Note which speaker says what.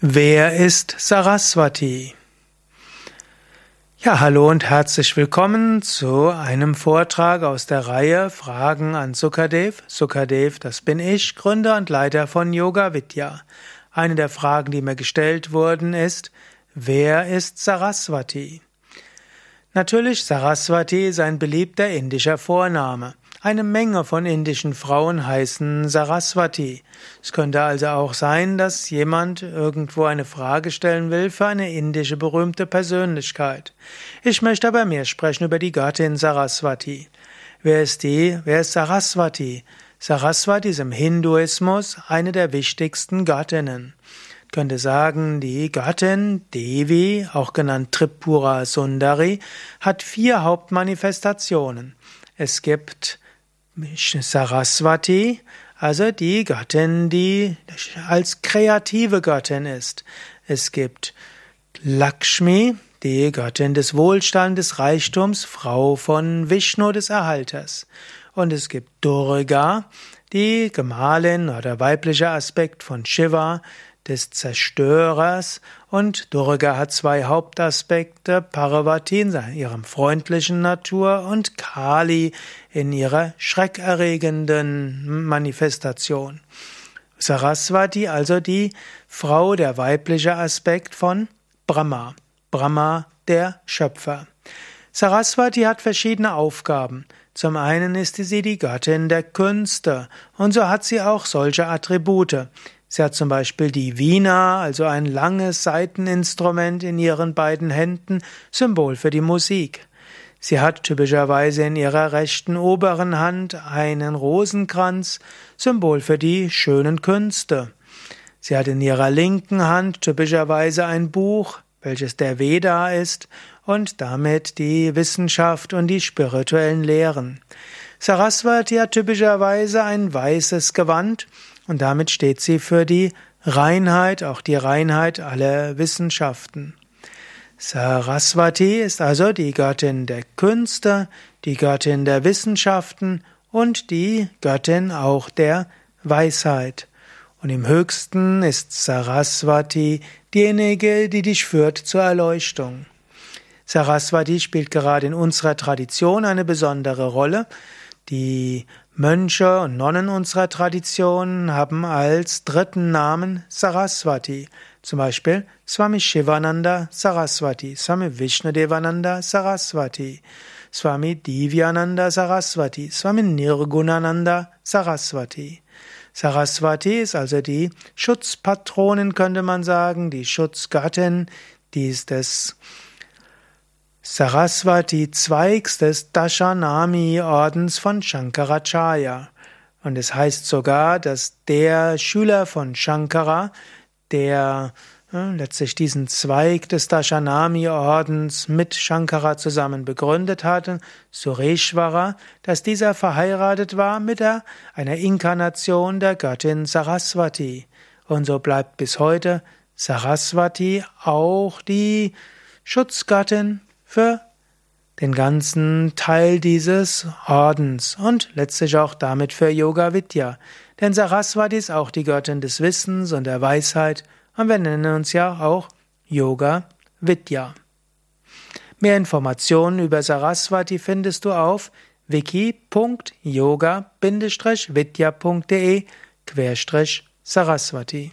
Speaker 1: Wer ist Saraswati? Ja, hallo und herzlich willkommen zu einem Vortrag aus der Reihe Fragen an Sukadev. Sukadev, das bin ich, Gründer und Leiter von Yoga Vidya. Eine der Fragen, die mir gestellt wurden, ist, wer ist Saraswati? Natürlich, Saraswati ist ein beliebter indischer Vorname. Eine Menge von indischen Frauen heißen Saraswati. Es könnte also auch sein, dass jemand irgendwo eine Frage stellen will für eine indische berühmte Persönlichkeit. Ich möchte aber mehr sprechen über die Gattin Saraswati. Wer ist die? Wer ist Saraswati? Saraswati ist im Hinduismus eine der wichtigsten Gattinnen. Ich könnte sagen, die Gattin Devi, auch genannt Tripura Sundari, hat vier Hauptmanifestationen. Es gibt Saraswati, also die Göttin, die als kreative Göttin ist. Es gibt Lakshmi, die Göttin des Wohlstandes, Reichtums, Frau von Vishnu des Erhalters. Und es gibt Durga, die Gemahlin oder weiblicher Aspekt von Shiva, des Zerstörers und Durga hat zwei Hauptaspekte, Parvati in ihrem freundlichen Natur und Kali in ihrer schreckerregenden Manifestation. Saraswati, also die Frau, der weibliche Aspekt von Brahma. Brahma, der Schöpfer. Saraswati hat verschiedene Aufgaben. Zum einen ist sie die Göttin der Künste und so hat sie auch solche Attribute. Sie hat zum Beispiel die Vina, also ein langes Saiteninstrument in ihren beiden Händen, Symbol für die Musik. Sie hat typischerweise in ihrer rechten oberen Hand einen Rosenkranz, Symbol für die schönen Künste. Sie hat in ihrer linken Hand typischerweise ein Buch, welches der Veda ist, und damit die Wissenschaft und die spirituellen Lehren. Saraswati hat typischerweise ein weißes Gewand und damit steht sie für die Reinheit, auch die Reinheit aller Wissenschaften. Saraswati ist also die Göttin der Künste, die Göttin der Wissenschaften und die Göttin auch der Weisheit. Und im höchsten ist Saraswati diejenige, die dich führt zur Erleuchtung. Saraswati spielt gerade in unserer Tradition eine besondere Rolle. Die Mönche und Nonnen unserer Tradition haben als dritten Namen Saraswati, zum Beispiel Swami Shivananda Saraswati, Swami Vishnudevananda Saraswati, Swami Divyananda Saraswati, Swami Nirgunananda Saraswati. Saraswati ist also die Schutzpatronin, könnte man sagen, die Schutzgattin, die ist des Saraswati Zweigs des Dashanami-Ordens von Shankaracharya. Und es heißt sogar, dass der Schüler von Shankara, der äh, letztlich diesen Zweig des Dashanami-Ordens mit Shankara zusammen begründet hatte, Sureshwara, dass dieser verheiratet war mit der, einer Inkarnation der Göttin Saraswati. Und so bleibt bis heute Saraswati auch die Schutzgattin für den ganzen Teil dieses Ordens und letztlich auch damit für Yoga Vidya. Denn Saraswati ist auch die Göttin des Wissens und der Weisheit und wir nennen uns ja auch Yoga Vidya. Mehr Informationen über Saraswati findest du auf wiki.yoga-vidya.de Saraswati